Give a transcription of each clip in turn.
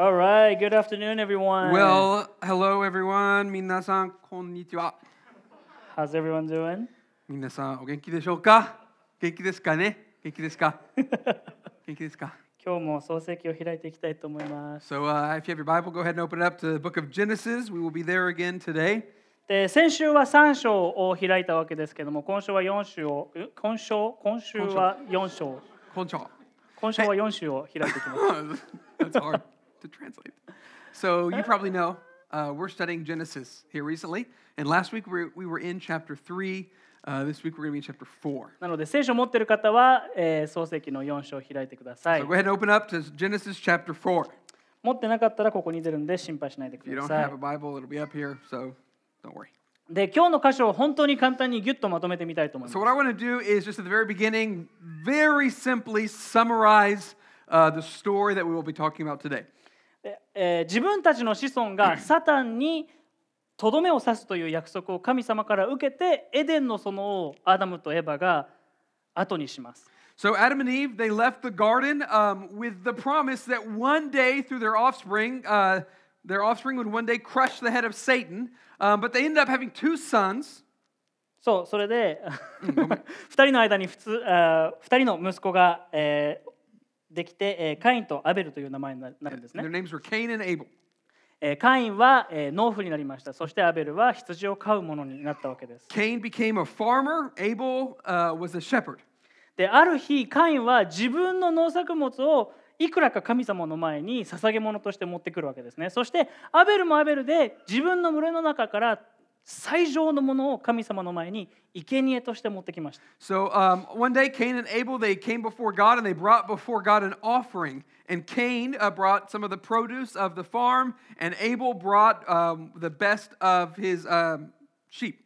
All right, good afternoon, everyone. Well, hello everyone. 皆さん、こんにちは。how's everyone doing? 皆さん、お元気でしょうか元気ですかね元気ですか元気ですか今日も創世記を開いていきたいと思います。So, uh, if you have your Bible, go ahead and open it up to the book of Genesis. We will be there again today. で先週は3章を開いたわけですけども、今週は4週を、ん今週今週は4章。今週は4週を開いていきます。That's hard to translate. So, you probably know uh, we're studying Genesis here recently. And last week we were, we were in chapter 3. Uh, this week we're going to be in chapter 4. なので聖書を持っている方は、えー創世記の4章を開いてください So, go。ahead and open up to Genesis chapter 4. 持ってなかったらここに出るんで心配しないで If く you だ don't さ have い a。Bible, it'll be up here. So, don't worry. で今日の箇所を本当に簡単にギュッとまとめてみたいと思いま So, す what。I want to do is just at the very beginning, very simply summarize uh, the story that we will be talking about today. でえー自分たちの子孫がサタンにとどめを刺すという約束を神様から受けてエデンの園をアダムとエバが後にします。So, Adam and Eve, they left the garden um, with the promise that one day, through their offspring, uh, their offspring would one day crush the head of Satan. Um, but they ended up having two sons. そうそれで2人の間に普通あ2人の息子が、えーできて、えーカインとアベルという名前にななるんですね.えーカインは、えー農夫になりました。そしてアベルは羊を飼うものになったわけです。Cain became a farmer, Abel uh, was a shepherd. である日カインは自分の農作物をいくらか神様の前に捧げ物として持ってくるわけですねそしてアベルもアベルで自分の群れの中から最上のものを神様の前に生贄として持ってきました So um, one day, Cain and Abel they came before God and they brought before God an offering. And Cain uh, brought some of the produce of the farm, and Abel brought um, the best of his um, sheep,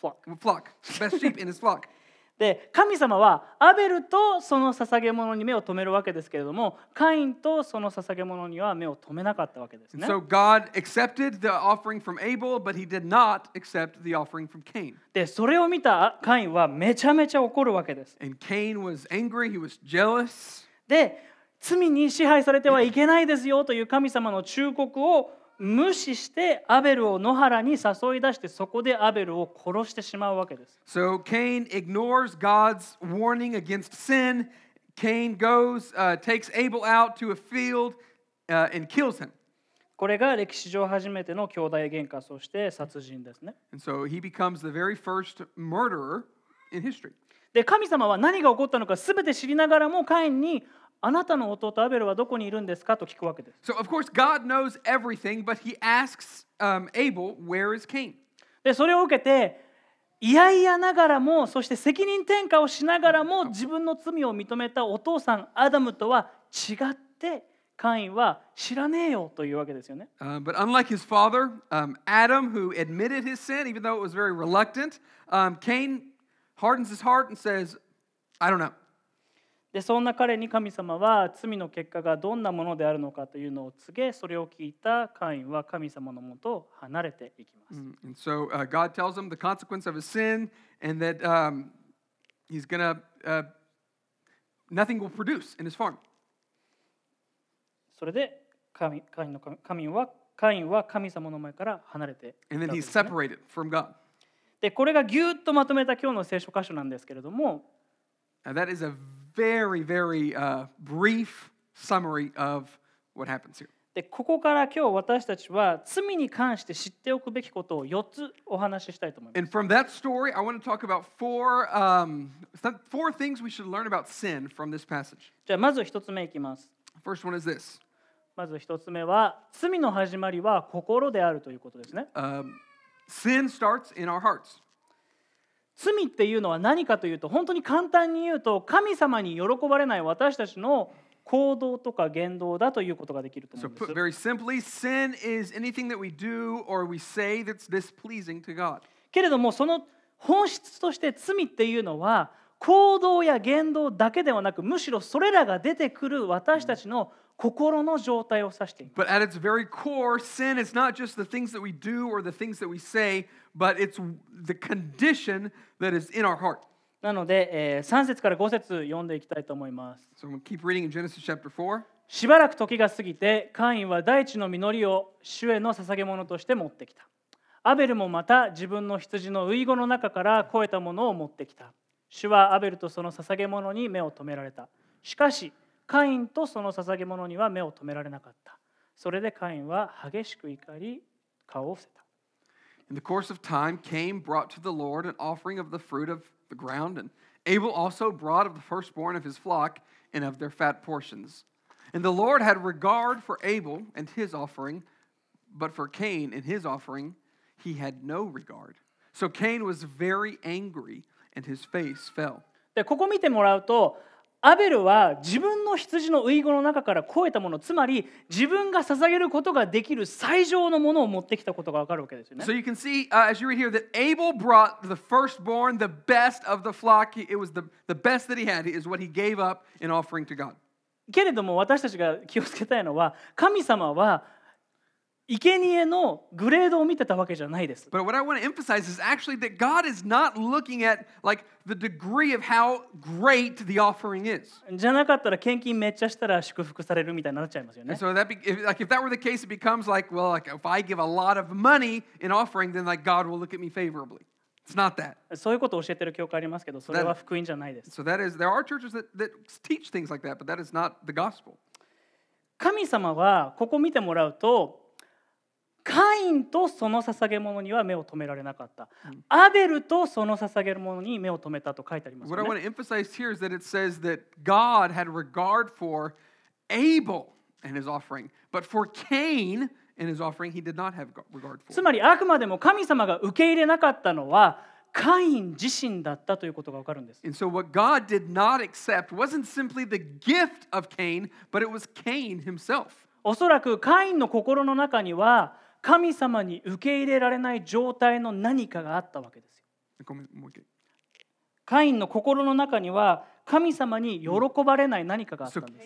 フロック flock, best sheep in his flock. で神様はアベルとその捧げ物に目を留めるわけですけれどもカインとその捧げ物には目を留めなかったわけですね So God accepted the offering from Abel, but he did not accept the offering from Cain. でそれを見たカインはめちゃめちゃ怒るわけです And Cain was angry, he was jealous. で罪に支配されてはいけないですよという神様の忠告を無視してアベルを野原に誘い出してそこでアベルを殺してしまうわけです。So Cain ignores God's warning against sin. Cain goes, uh, takes Abel out to a field uh, and kills him. これが歴史上初めての兄弟喧嘩そして殺人ですね。And so he becomes the very first murderer in history. で神様は何が起こったのか全て知りながらもカインにあなたの弟アベルはどこにいるんですかと聞くわけです。So, of course, God knows everything, but he asks um, Abel, Where is Cain? でそれを受けていやいやながらもそして責任転嫁をしながらも自分の罪を認めたお父さんアダムとは違ってカインは知らねえよというわけですよね。Uh, but unlike his father, um, Adam, who admitted his sin, even though it was very reluctant, um, Cain hardens his heart and says, I don't know. でそんな彼に神様は罪の結果がどんなものであるのかというのを告げそれを聞いたカインは神様のもとを離れていきます。Mm, And so uh, God tells him the consequence of his sin and that um, he's to, uh, nothing will produce in his farm. それで神カインの神はカインは神様の前から離れていった And わ then け he's separated from God. でこれがぎゅっとまとめた今日の聖書箇所なんですけれども Now, that is a very, very uh, brief summary of what happens here. でここから今日私たちは罪に関して知っておくべきことを4つお話ししたいと思います。And from that story, I want to talk about four, um, four things we should learn about sin from this passage. じゃあまず1つ目いきます。First one is this まず1つ目は罪の始まりは心であるということですね。um, sin starts in our hearts. 罪っていうのは何かというと本当に簡単に言うと神様に喜ばれない私たちの行動とか言動だということができると思うんです put。very simply, sin is anything that we do or we say that's displeasing to God. けれどもその本質として罪っていうのは行動や言動だけではなくむしろそれらが出てくる私たちの心の状態を指しています。But at its very core, sin is not just the things that we do or the things that we say, but it's the condition that is in our heart. なので、えー3節から5節読んでいきたいと思います。So keep reading in Genesis chapter 4. しばらく時が過ぎてカインは大地の実りを主への捧げ物として持ってきたアベルもまた自分の羊の遺語の中から肥えたものを持ってきた主はアベルとその捧げ物に目を留められたしかしカインとその捧げ物には目を留められなかったそれでカインは激しく怒り顔を伏せた In the course of time, Cain brought to the Lord an offering of the fruit of the ground, and Abel also brought of the firstborn of his flock and of their fat portions. And the Lord had regard for Abel and his offering, but for Cain and his offering he had no regard. So Cain was very angry, and his face fell. でここ見てもらうとアベルは自分の羊の遺語の中から肥えたものつまり自分が捧げることができる最上のものを持ってきたことが分かるわけですよね So。you can see, uh, as you read here, that Abel brought the firstborn, the best of the flock. It was the, the best that he had, is what he gave up in offering to God. けれども私たちが気をつけたいのは神様は生贄のグレードを見てたわけじゃないです。But what I want to emphasize is actually that God is not looking at like the degree of how great the offering is. じゃなかったら献金めっちゃしたら祝福されるみたいになっちゃいますよ And ね。so that be, if, like if that were the case, it becomes like, well, like if I give a lot of money in offering, then like God will look at me favorably. It's not that. そういうことを教えてる教会ありますけど、それは福音じゃないです。So that is there are churches that, that teach things like that, but that is not the gospel. 神様はここ見てもらうと、カインとその捧げ物には目を留められなかった。アベルとその捧げるものに目を留めたと書いてあります What I よ want ね。to emphasize here is that it says that God had regard for Abel and his offering, but for Cain and his offering, he did not have regard つ for. まりあくまでも神様が受け入れなかったのはカイン自身だったということがわかるんです。And so what God did not accept wasn't simply the gift of Cain, but it was Cain himself. おそらくカインの心の中には神様に受け入れられない状態の何かがあったわけですよ。もう一回カインの心の中には神様に喜ばれない何かがあったんです。So、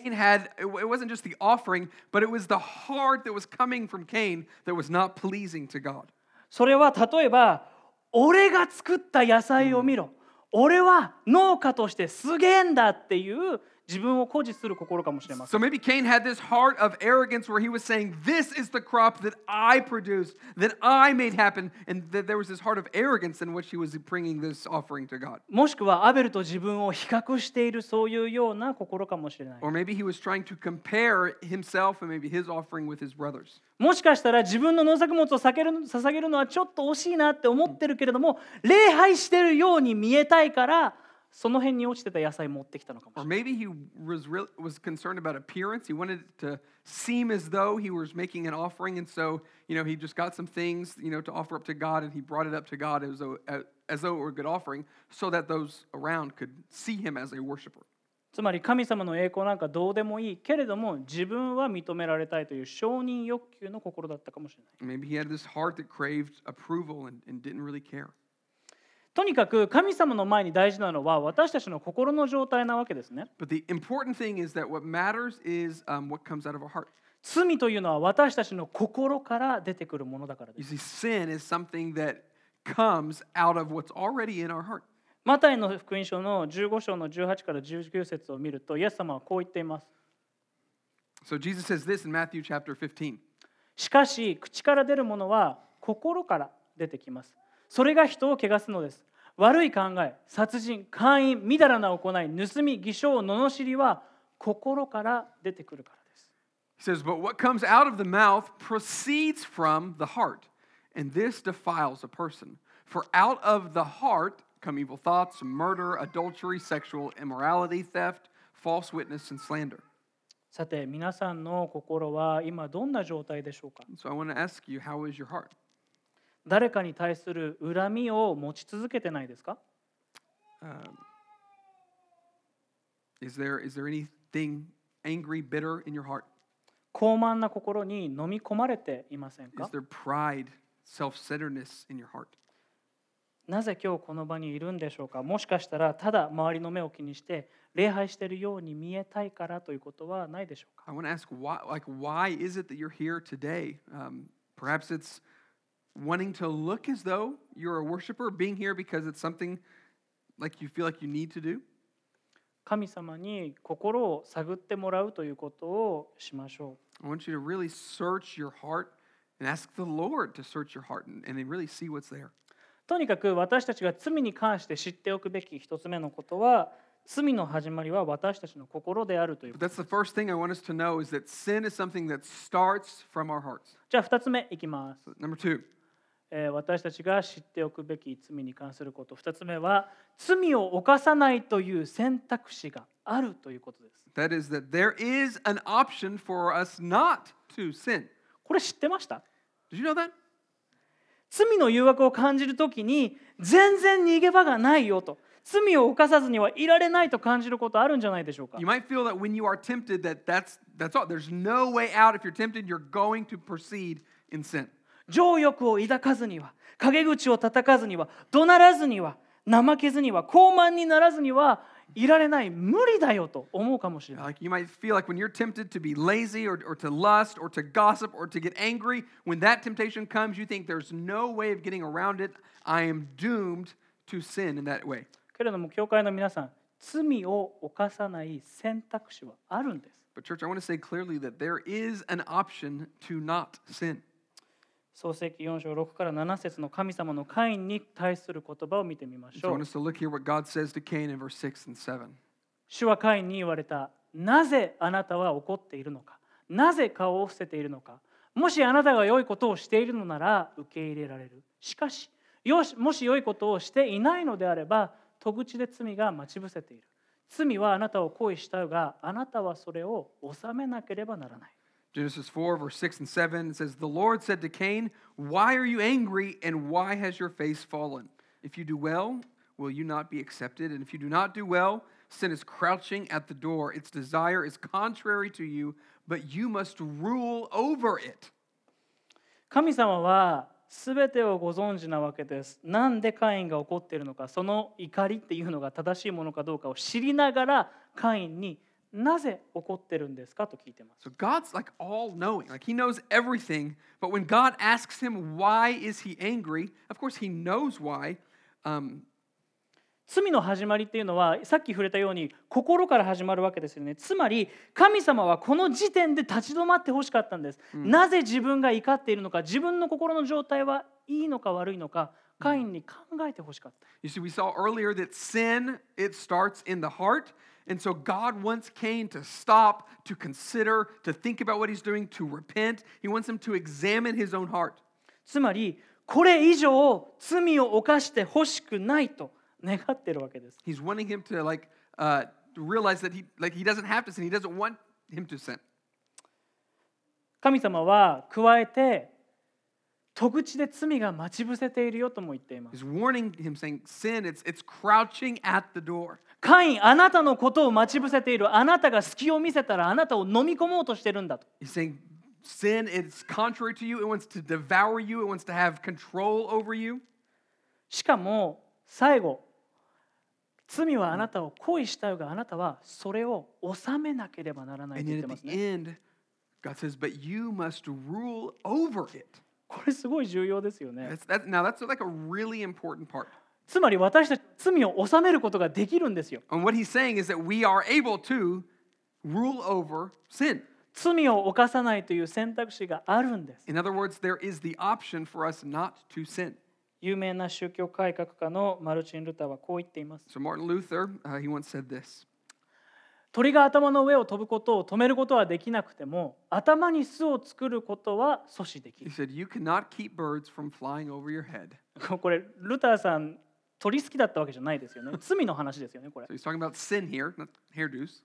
それは例えば、俺が作った野菜を見ろ。俺は農家としてすげえんだっていう。自分を誇示する心かもしれません。So maybe Cain had this heart of arrogance where he was saying, This is the crop that I produced, that I made happen. And that there was this heart of arrogance in which he was bringing this offering to God. もしくはアベルと自分を比較しているそういうような心かもしれない。Or maybe he was trying to compare himself and maybe his offering with his brothers. もしかしたら自分の農作物を捧げる捧げるのはちょっと惜しいなって思ってるけれども礼拝してるように見えたいからその辺に落ちてた野菜持ってきたのかもし Or れない。maybe he was, real was concerned about appearance. He wanted it to seem as though he was making an offering. And so, you know, he just got some things, you know, to offer up to God and he brought it up to God as though, as though it were a good offering so that those around could see him as a worshiper. つまり神様の栄光なんかどうでもいいけれども自分は認められたいという承認欲求の心だったかもしれない。Maybe he had this heart that craved approval and, and didn't really care. とにかく神様の前に大事なのは私たちの心の状態なわけですね。罪というのは私たちの心から出てくるものだからです。Sin マタイの福音書の15章の18から19節を見ると、イエス様はこう言っています。So、Jesus says this in しかし、口から出るものは心から出てきます。それが人を汚すのです。悪い考え、殺人、姦淫、みだらな行い、盗み、偽証、罵りは心から出てくるからです。He says, But what comes out of the mouth proceeds from the heart, and this defiles a person. For out of the heart come evil thoughts, murder, adultery, sexual immorality, theft, false witness, and slander. さて皆さんの心は今どんな状態でしょうか So I want to ask you, how is your heart? 誰かに対する恨みを持ち続けてないですか Um, is there is there anything angry, bitter in your heart? 高慢な心に飲み込まれていません Is か there pride, self-centeredness in your heart? なぜ今日この場にいるんでしょうかもしかしたらただ周りの目を気にして礼拝しているように見えたいからということはないでしょうか I want to ask why like why is it that you're here today? Um, perhaps it's wanting to look as though you're a worshiper, being here because it's something like you feel like you need to do. 神様に心を探ってもらうということをしましょ I want you to really search your heart and ask the Lord to search your heart and, and then really see what's there. う。とにかく私たちが罪に関して知っておくべき一つ目のことは罪の始まりは私たちの心であるというこ But と。 that's the first thing I want us to know is that sin is something that starts from our hearts. じゃあ2つ目いきます。 So, number two, えー 私たちが知っておくべき罪に関すること2つ目は罪を犯さないという選択肢があるということです。that is that there is an option for us not to sin. これ知ってました Did you know that? 罪の誘惑を感じるときに全然逃げ場がないよと罪を犯さずにはいられないと感じることあるんじゃないでしょうか You might feel that when you are tempted that that's that's all. There's no way out if you're tempted, you're going to proceed in sin. 情欲を抱かずには陰口を叩かずには怒鳴らずには怠けずには高慢にならずにはいられない無理だよと思うかもしれない Like you might feel like when you're tempted to be lazy or, or to lust or to gossip or to get angry, when that temptation comes, you think there's no way of getting around it. I am doomed to sin in that way. けれども教会の皆さん罪を犯さない選択肢はあるんです But, church, I want to say clearly that there is an option to not sin. 創世記4章6から7節の神様のカインに対する言葉を見てみましょう。us to look here what God says to Cain in verse 6 and 7. 主はカインに言われたなぜあなたは怒っているのか？なぜ顔を伏せているのか？もしあなたが良いことをしているのなら受け入れられる。しかしよしもし良いことをしていないのであれば戸口で罪が待ち伏せている。罪はあなたを恋したがあなたはそれを収めなければならない Genesis 4, verse 6 and 7 it says, The Lord said to Cain, Why are you angry and why has your face fallen? If you do well, will you not be accepted? And if you do not do well, sin is crouching at the door. Its desire is contrary to you, but you must rule over it. 神様は全てをご存知なわけです。なんでカインが怒っているのか、その怒りっていうのが正しいものかどうかを知りながらカインに なぜ怒ってるんですかと聞いてます。So God's like all knowing, like he knows everything. But when God asks him, Why is he angry? Of course, he knows why. Um, 罪の始まりっていうのはさっき触れたように心から始まるわけですよね。つまり神様はこの時点で立ち止まってほしかったんです。なぜ自分が怒っているのか、自分の心の状態はいいのか悪いのか、カインに考えてほしかった。You see, we saw earlier that sin, it starts in the heart. And so God wants Cain to stop, to consider, to think about what he's doing, to repent. He wants him to examine his own heart. つまりこれ以上罪を犯してほしくないと願ってるわけです。He's wanting him to like uh, realize that he like he doesn't have to sin. He doesn't want him to sin. 神様は加えて戸口で罪が待ち伏せているよとも言っています。He's warning him, saying, "Sin, it's it's crouching at the door." カイン、あなたのことを待ち伏せている。あなたが隙を見せたらあなたを飲み込もうとしてるんだと。He's saying, "Sin, it's contrary to you. It wants to devour you. It wants to have control over you." しかも最後、罪はあなたを恋したよがあなたはそれを収めなければならない And と言って at ます the ね。end, God says, "But you must rule over it." これすごい重要ですよね。That's, that, now that's like a really important part. つまり私たち罪を収めることができるんですよ。And what he's saying is that we are able to rule over sin. 罪を犯さないという選択肢があるんです。In other words, there is the option for us not to sin. 有名な宗教改革家のマルチン・ルターはこう言っています。So Martin Luther, uh, he once said this. 鳥が頭の上を飛ぶことを止めることはできなくても頭に巣を作ることは阻止でき He る said, "You cannot keep birds from flying over your head." これルターさん鳥好きだったわけじゃないですよね罪の話ですよねこれ So he's talking about sin here, not hairdos.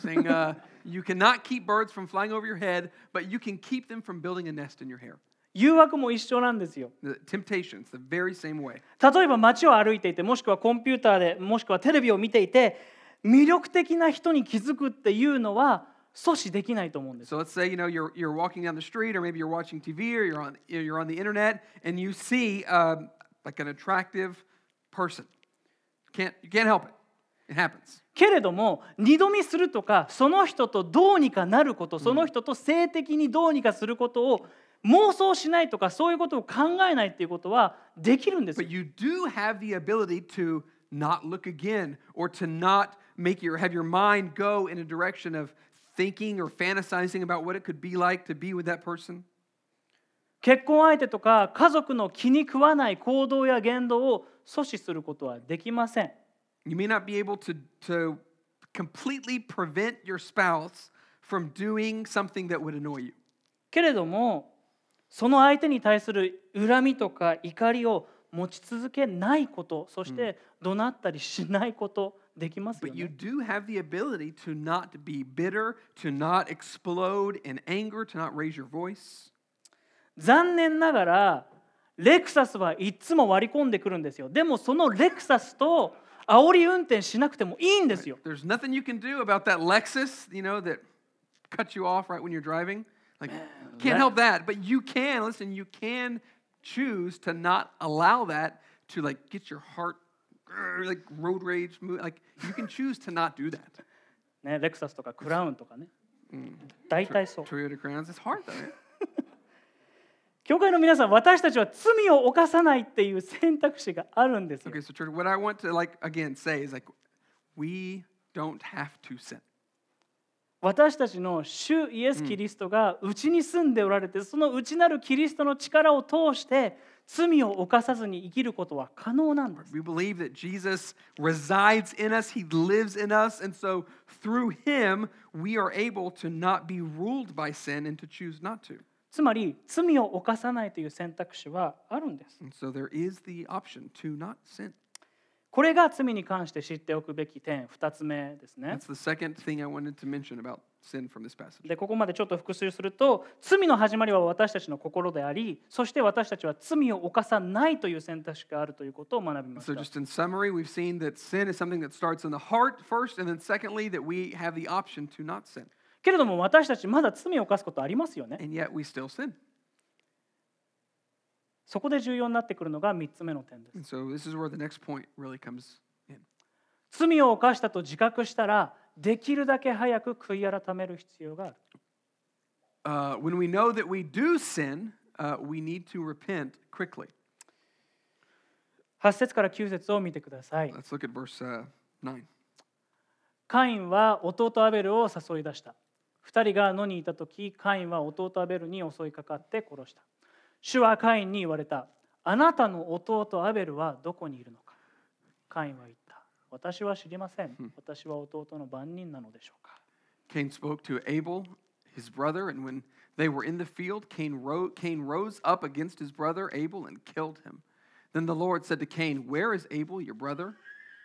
saying uh, you cannot keep birds from flying over your head, but you can keep them from building a nest in your hair. 誘惑も一緒なんですよ The temptations, the very same way. 例えば街を歩いていてもしくはコンピューターでもしくはテレビを見ていて魅力的な人に気づくっていうのは阻止できないと思うんです So let's say you know you're you're walking down the street, or maybe you're watching TV, or you're on you're on the internet, and you see um, like an attractive person. Can't you can't help it. It happens. けれども二度見するとかその人とどうにかなることその人と性的にどうにかすることを妄想しないとかそういうことを考えないっていうことはできるんですよ But you do have the ability to not look again, or to not make your have your mind go in a direction of thinking or fantasizing about what it could be like to be with that person. 結婚相手とか家族の気に食わない行動や言動を阻止することはできません You may not be able to, to completely prevent your spouse from doing something that would annoy you. けれどもその相手に対する恨みとか怒りを持ち続けないことそして怒鳴ったりしないことできますよ But you ね do have the ability to not be bitter, to not explode in anger, to not raise your voice. 残念ながらレクサスはいつも割り込んでくるんですよでもそのレクサスと煽り運転しなくてもいいんですよ There's nothing you can do about that Lexus, you know, that cut you off right when you're driving. Like, can't help that. But you can, listen, you can choose to not allow that to like get your heart grr, like road rage move. Like you can choose to not do that. ねレクサスとかクラウンとかね大体そう Toyota Crowns, it's hard though. Man. 教会の皆さん私たちは罪を犯さないっていう選択肢があるんですよ Okay, so church, what I want to like again say is like we don't have to sin. 私たちの主イエス・キリストがうちに住んでおられてその内なるキリストの力を通して罪を犯さずに生きることは可能なんです We believe that Jesus resides in us, He lives in us, and so through Him, we are able to not be ruled by sin and to choose not to. つまり罪を犯さないという選択肢はあるんです And so there is the option to not sin. これが罪に関して知っておくべき点2つ目ですね That's the second thing I wanted to mention about でここまでちょっと復習すると罪の始まりは私たちの心でありそして私たちは罪を犯さないという選択肢があるということを学びまし。けれども私たちまだ罪を犯すことありますよね。そこで重要になってくるのが3つ目の点です。罪を犯したと自覚したらできるだけ早く悔い改める必要がある。Uh, when we know that we do sin, uh, we need to repent quickly. 8節から9節を見てください。Let's look at verse uh, 9. カインは弟アベルを誘い出した。2人が野にいた時カインは弟アベルに襲いかかって殺した。主はカインに言われた。あなたの弟アベルはどこにいるのか。カインは言った私は知りません私は弟の番人なのでしょうか Cain spoke to Abel, his brother, and when they were in the field, Cain, ro- Cain rose up against his brother Abel and killed him. Then the Lord said to Cain, Where is Abel, your brother?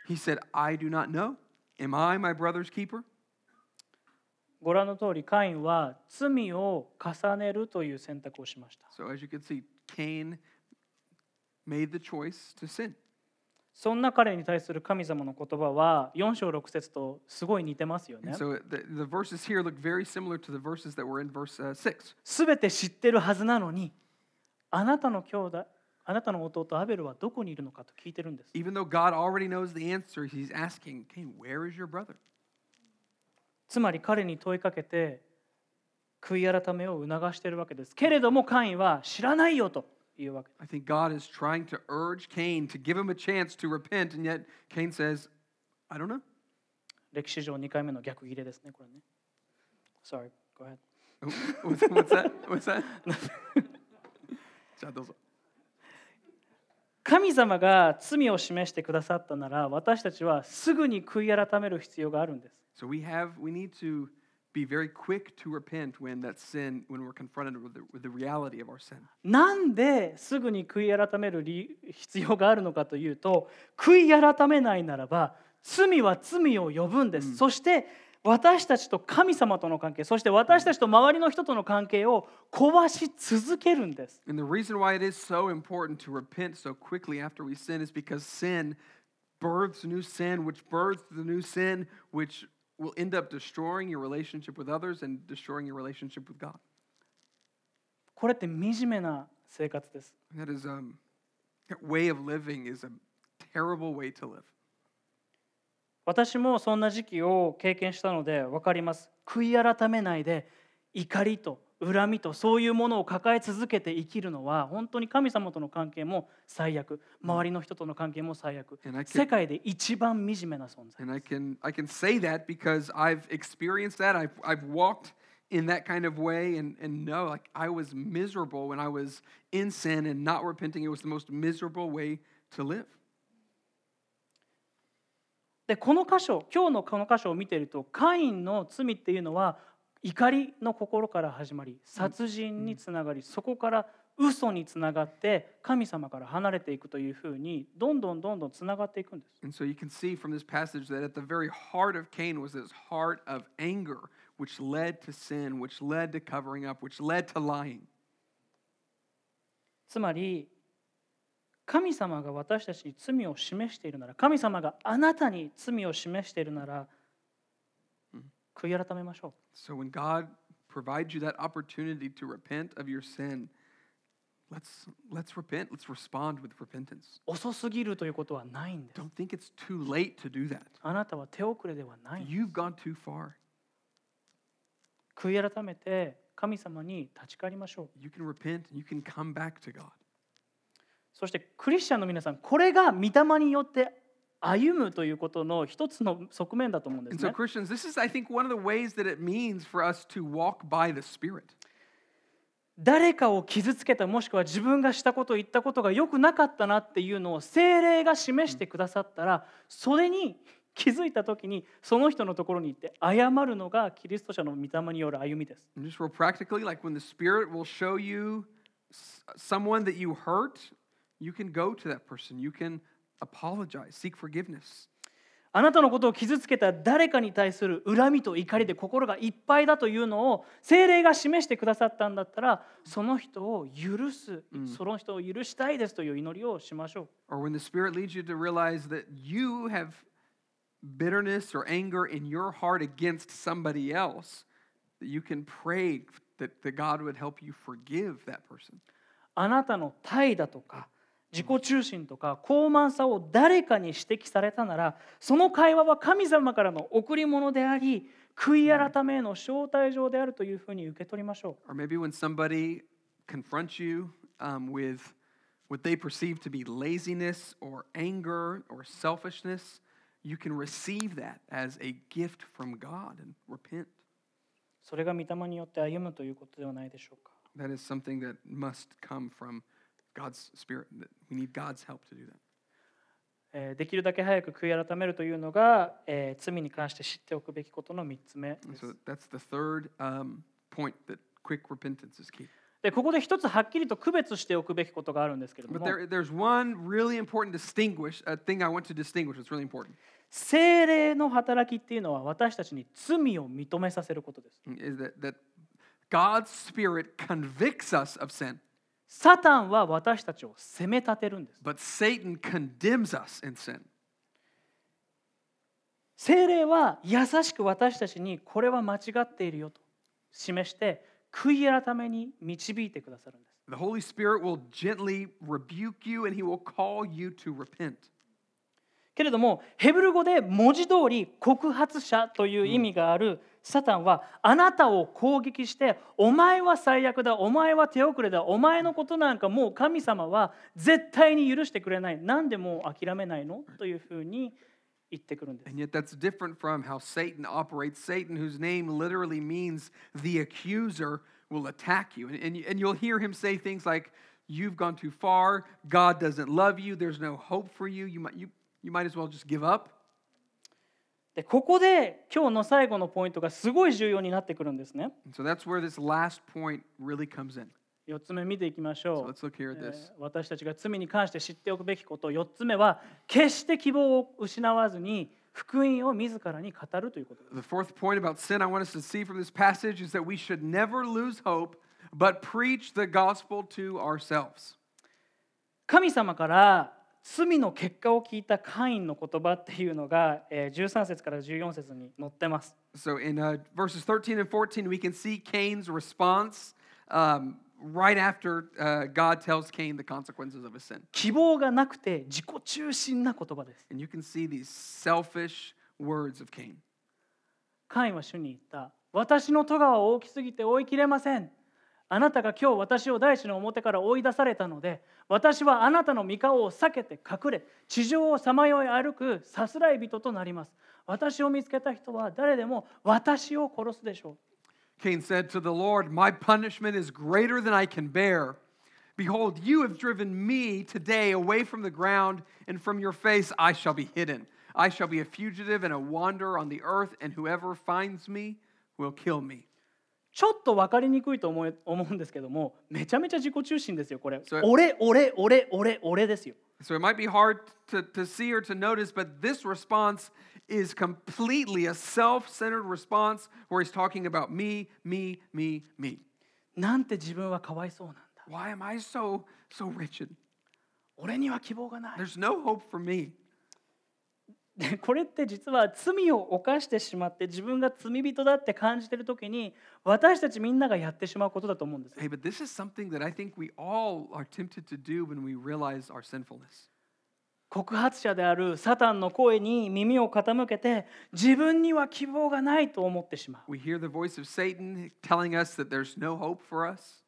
He said, I do not know. Am I my brother's keeper? ご覧の通りカインは罪を重ねるという選択をしました So, as you can see, Cain made the choice to sin. そんな彼に対する神様の言葉は4章6節とすごい似てますよね。すべ、so、て知ってるはずなのに、あなたの兄弟、あなたの弟アベルはどこにいるのかと聞いてるんです。Answer, asking, hey, つまり彼に問いかけて、悔い改めを促しているわけです。けれども、カインは知らないよと。いうわけ。I think God is trying to urge Cain to give him a chance to repent, and yet Cain says, I don't know. 歴史上2回目の逆切れですね、これね。Sorry, go ahead. Oh, What's, what's that? What's that? じゃあどうぞ。神様が罪を示してくださったなら私たちはすぐに悔い改める必要があるんです。So we have, we need to be very quick to repent when that sin, when we're confronted with the, with the reality of our sin. なんですぐに悔い改める理必要があるのかというと悔い改めないならば罪は罪を呼ぶんです、そして私たちと神様との関係そして私たちと周りの人との関係を壊し続けるんです And the reason why it is so important to repent so quickly after we sin is because sin births new sin, which births the new sin, which will end up destroying your relationship with others and destroying your relationship with God. これって惨めな生活です that is um, that way of living is a terrible way to live. 私もそんな時期を経験したので分かります悔い改めないで怒りと恨みとそういうものを抱え続けて生きるのは本当に神様との関係も最悪周りの人との関係も最悪世界で一番惨めな存在 and I can I can say that because I've experienced that. I've I've walked in that kind of way and, and know like I was miserable when I was in sin and not repenting. It was the most miserable way to live. でこの箇所今日のこの箇所を見ているとカインの罪っていうのは怒りの心から始まり殺人につながりそこから嘘につながって神様から離れていくというふうにどんどんどんどんつながっていくんです。And so you can see from this passage that at the very heart of Cain was this heart of anger, which led to sin, which led to covering up, which led to lying. つまり神様が私たちに罪を示しているなら神様があなたに罪を示しているなら悔い改めましょう。So when God provides you that opportunity to repent of your sin, let's let's repent. Let's respond with repentance. 遅すぎるということはないんです。Don't think it's too late to do that. あなたは手遅れではない。You've gone too far. 悔い改めて神様に立ち返りましょう。You can repent and you can come back to God. そしてクリスチャンの皆さん、これが御霊によって歩むということの一つの側面だと思うんです so ね。Christians, this is I think one of the ways that it means for us to walk by the Spirit. 誰かを傷つけたもしくは自分がしたこと言ったことが良くなかったなっていうのを精霊が示してくださったらそれに気づいた時にその人のところに行って謝るのがキリスト者の御霊による歩みです。Just real practically, like when the Spirit will show you someone that you hurt, you can go to that person. You can apologize, seek forgiveness. あなたのことを傷つけた誰かに対する恨みと怒りで心がいっぱいだというのを精霊が示してくださったんだったらその人を許す、その人を許したいですという祈りをしましょう。Or when the Spirit leads you to realize that you have bitterness or anger in your heart against somebody else, that you can pray that, that God would help you forgive that person. あなたの怠惰とか自己中心とか傲慢さを誰かに指摘されたならその会話は神様からの贈り物であり悔い改めへの招待状であるというふうに受け取りましょう。Or maybe when somebody confronts you um, with what they perceive to be laziness or anger or selfishness, you can receive that as a gift from God and repent. それが御霊によって歩むということではないでしょうか。That is something that must come from God's Spirit. We need God's help to do that. えーできるだけ早く悔い改めるというのが、えー罪に関して知っておくべきことの3つ目です so that's the third um, point that quick repentance is key. でここで一つはっきりと区別しておくべきことがあるんですけれど But も there, there's one really important distinguish, a thing I want to distinguish that's really important. 精霊の働きっていうのは私たちに罪を認めさせることです Is that, that God's Spirit convicts us of sin, サタンは私たちを責め立てるんです but Satan condemns us in sin. 精霊は優しく私たちにこれは間違っているよと示して悔い改めに導いてくださるんです The Holy Spirit will gently rebuke you and he will call you to repent. けれどもヘブル語で文字通り告発者という意味があるサタンはあなたを攻撃してお前は最悪だお前は手遅れだお前のことなんかもう神様は絶対に許してくれないなんでもう諦めないのというふうに言ってくるんです And yet, that's different from how Satan operates. Satan, whose name literally means the accuser, will attack you. And, and, you- and you'll hear him say things like, You've gone too far. God doesn't love you. There's no hope for you. You might, you, you might as well just give up. でここで今日の最後のポイントがすごい重要になってくるんですね so that's where this last point really comes in. 4つ目見ていきまし So ょう at え.ー私たちが罪に関して知っておくべきこと4つ目は決して希望を失わずに福音を自らに語るということです The fourth point about sin I want us to see from this passage is that we should never lose hope, but preach the gospel to ourselves. 神様から罪の結果を聞いたカインの言葉っていうのがえー13節から14節に載ってます So in uh, verses 13 and 14, we can see Cain's response um, right after uh, God tells Cain the consequences of his sin. 希望がなくて自己中心な言葉です And you can see these selfish words of Cain. カインは主に言った私の咎は大きすぎて追いきれませんあなたが今日私を大地の表から追い出されたので私はあなたの御顔を避けて隠れ地上をさまよい歩くさすらい人となります私を見つけた人は誰でも私を殺すでしょう Cain said to the Lord, My punishment is greater than I can bear. Behold, you have driven me today away from the ground, and from your face I shall be hidden. I shall be a fugitive and a wanderer on the earth, and whoever finds me will kill me. ちょっと分かりにくいと思い思うんですけどもめちゃめちゃ自己中心ですよこれそれ俺俺俺俺俺ですよ So it might be hard to, to see or to notice, but this response is completely a self centered response where he's talking about me, me, me, me. なんて自分はかわいそうなんだ Why am I so, so wretched? 俺には希望がない There's no hope for me. でこれって実は罪を犯してしまって自分が罪人だって感じてる時に私たちみんながやってしまうことだと思うんですよ Hey, but this is something that I think we all are tempted to do when we realize our sinfulness. 告発者であるサタンの声に耳を傾けて自分には希望がないと思ってしまう We hear the voice of Satan telling us that there's no hope for us.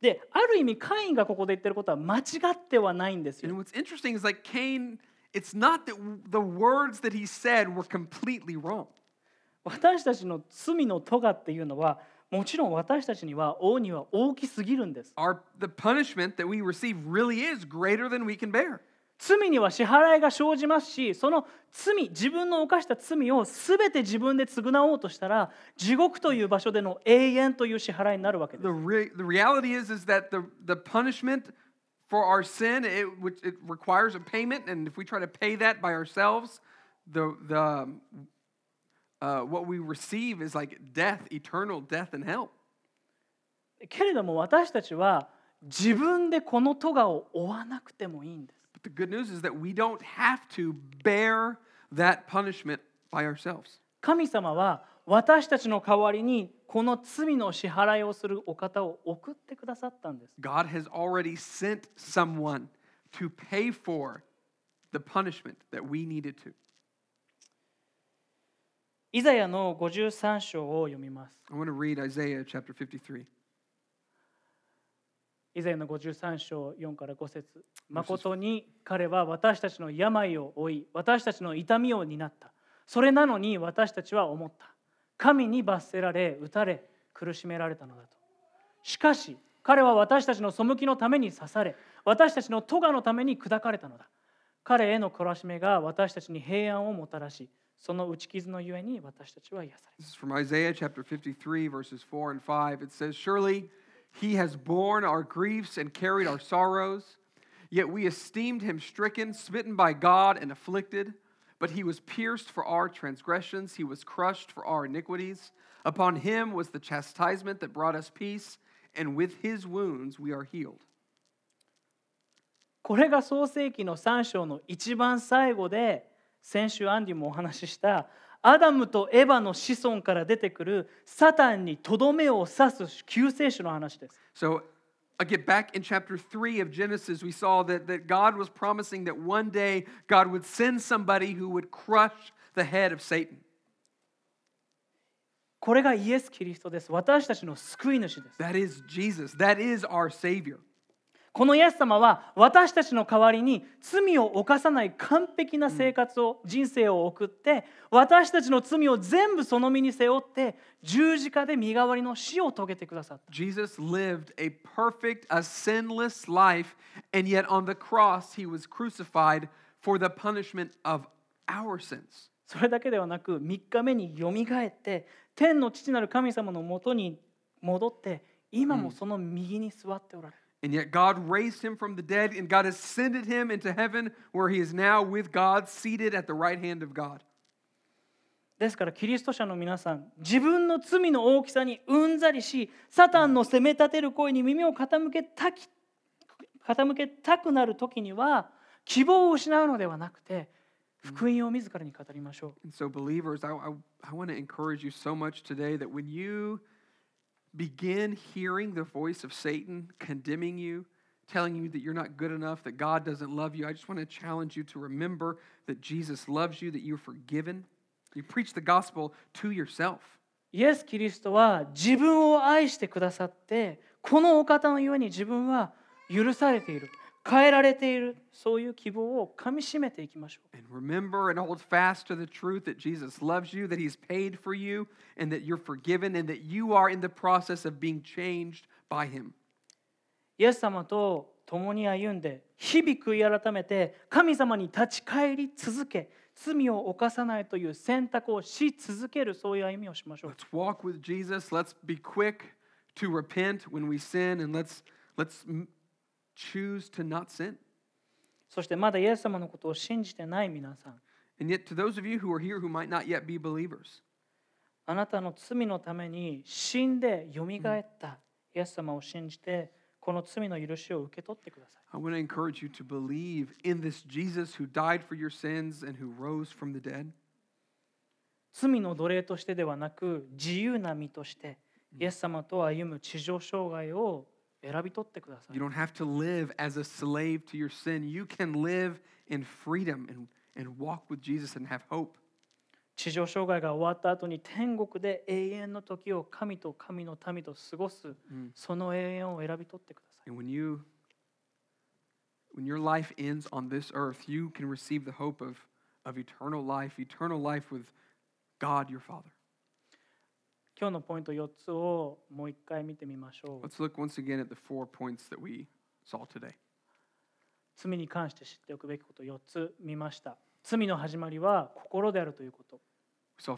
である意味カインがここで言ってることは間違ってはないんですよ And what's interesting is like Cain, it's not that the words that he said were completely wrong. 私たちの罪の咎っていうのはもちろん私たちには王には大きすぎるんです Our, the punishment that we receive really is greater than we can bear. 罪には支払いが生じますしその罪自分の犯した罪を全て自分で償おうとしたら地獄という場所での永遠という支払いになるわけです The, re- the reality is, is that the, the punishment for our sin, it, which it requires a payment, and if we try to pay that by ourselves, the, the, um, uh, what we receive is like death, eternal death in hell. けれども私たちは自分でこの咎を負わなくてもいいんです But the good news is that we don't have to bear that punishment by ourselves. 神様は私たちの代わりに この罪の支払いをするお方を送ってくださったんです God has already sent someone to pay for the punishment that we needed to. イザヤの53章を読みます I want to read Isaiah chapter 53. イザヤの53章4から5節誠に彼は私たちの病を負い私たちの痛みを担ったそれなのに私たちは思った神に罰せられ打たれ苦しめられたのだとしかし彼は私たちの背きのために刺され私たちの咎のために砕かれたのだ彼への懲らしめが私たちに平安をもたらしその打ち傷のゆえに私たちは癒され This is from Isaiah chapter 53, verses 4 and 5. It says, Surely he has borne our griefs and carried our sorrows, yet we esteemed him stricken, smitten by God, and afflicted. But he was pierced for our transgressions, he was crushed for our iniquities. Upon him was the chastisement that brought us peace, and with his wounds we are healed. これが創世記の3章の一番最後で先週アンディもお話ししたアダムとエヴァの子孫から出てくるサタンにとどめを刺す救世主の話です。 So, again, back in chapter 3 of Genesis, we saw that, that God was promising that one day God would send somebody who would crush the head of Satan. これがイエス・キリストです。私たちの救い主です。 That is Jesus. That is our Savior. このイエス様は私たちの代わりに罪を犯さない完璧な生活を、人生を送って私たちの罪を全部その身に背負って十字架で身代わりの死を遂げてくださった。Jesus lived a perfect, a sinless life, and yet on the cross, he was crucified for the punishment of our sins. それだけではなく3日目によみがえって天の父なる神様のもとに戻って今もその右に座っておられる。And yet God raised him from the dead, and God ascended him into heaven, where he is now with God, seated at the right hand of God. ですからキリスト者の皆さん自分の罪の大きさにうんざりしサタンの責め立てる声に耳を傾けたき傾けたくなる時には希望を失うのではなくて福音を自らに語りましょう。 And so, believers, I, I, I want to encourage you so much today that when you begin hearing the voice of Satan condemning you, telling you that you're not good enough, that God doesn't love you, I just want to challenge you to remember that Jesus loves you, that you're forgiven. You preach the gospel to yourself. イエス・キリストは自分を愛してくださって このお方のゆえに自分は許されている 変えられているそういう希望をかみしめていきましょう And remember and hold fast to the truth that Jesus loves you, that He's paid for you, and that you're forgiven, and that you are in the process of being changed by Him. イエス様と共に歩んで日々悔い改めて神様に立ち返り続け罪を犯さないという選択をし続けるそういう歩みをしましょう Let's walk with Jesus. Let's be quick to repent when we sin, and let's let's choose to not sin. そしてまだイエス様のことを信じてない皆さん And yet, to those of you who are here who might not yet be believers, あなたの罪のために死んでよみがえったイエス様を信じてこの罪の許しを受け取ってください I want to encourage you to believe in this Jesus who died for your sins and who rose from the dead. 罪の奴隷としてではなく自由な身としてイエス様と歩む地上生涯を 選び取ってください You don't have to live as a slave to your sin. You can live in freedom and, and walk with Jesus and have hope. 地上生涯が終わった後に天国で永遠の時を神と神の民と過ごす、その永遠を選び取ってください And when you when your life ends on this earth, you can receive the hope of, of eternal life, eternal life with God your Father. 今日のポイント4つをもう一回見てみましょう。罪に関して知っておくべきこと4つ見ました。罪の始まりは心であるということ。そ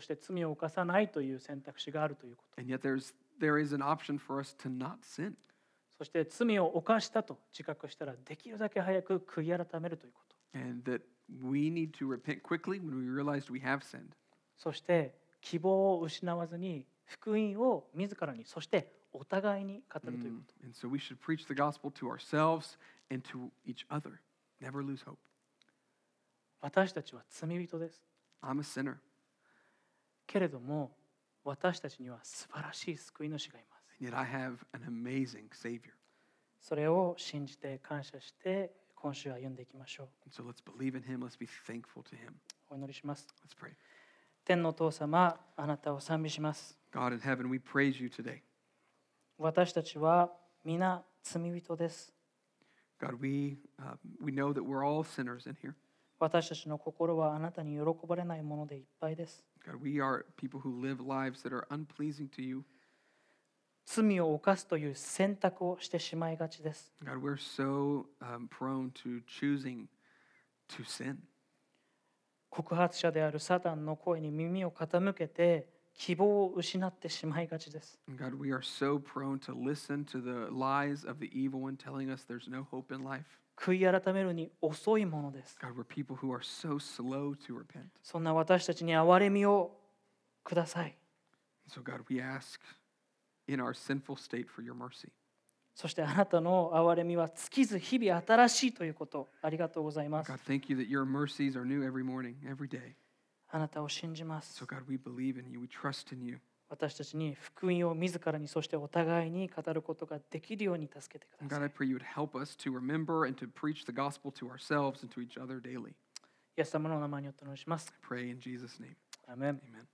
して罪を犯さないという選択肢があるということ。And yet there is an option for us to not sin. そして罪を犯したと自覚したらできるだけ早く悔い改めるということ。And that we need to repent quickly when we realized we have sinned. そして希望を失わずに福音を自らにそしてお互いに語るということ。Mm. So、私たちは罪人です。I'm a sinner. けれども私たちには素晴らしい救い主がいます。And yet I have an amazing savior. それを信じて感謝して今週は読んでいきましょう。So、let's believe in him. Let's be thankful to him. お祈りします。Let's pray. 天のお父様あなたを賛美します God in heaven, we praise you today. 私たちは皆罪人です God, we, uh, we know that we're all sinners in here. 私たちの心はあなたに喜ばれないものでいっぱいです God, we are people who live lives that are unpleasing to you. 罪を犯すという選択をしてしまいがちです God, we're so um, prone to choosing to sin. 告発者であるサタンの声に耳を傾けて希望を失ってしまいがちです God, we are so prone to listen to the lies of the evil one telling us there's no hope in life. 悔い改めるに遅いものです God, we're people who are so slow to repent. そんな私たちに憐れみをください So, God, we ask in our sinful state for your mercy. そしてあなたの憐れみは尽きず日々新しいということありがとうございます God, thank you that your mercies are new every morning, every day. あなたを信じます So, God, we believe in you. We trust in you. 私たちに福音を自らにそしてお互いに語ることができるように助けてくだ God, さ I い pray you would help us to remember and to preach the gospel to ourselves and to each other daily. イエス様のお名前によってお願いします I pray in Jesus' name. アーメン Amen.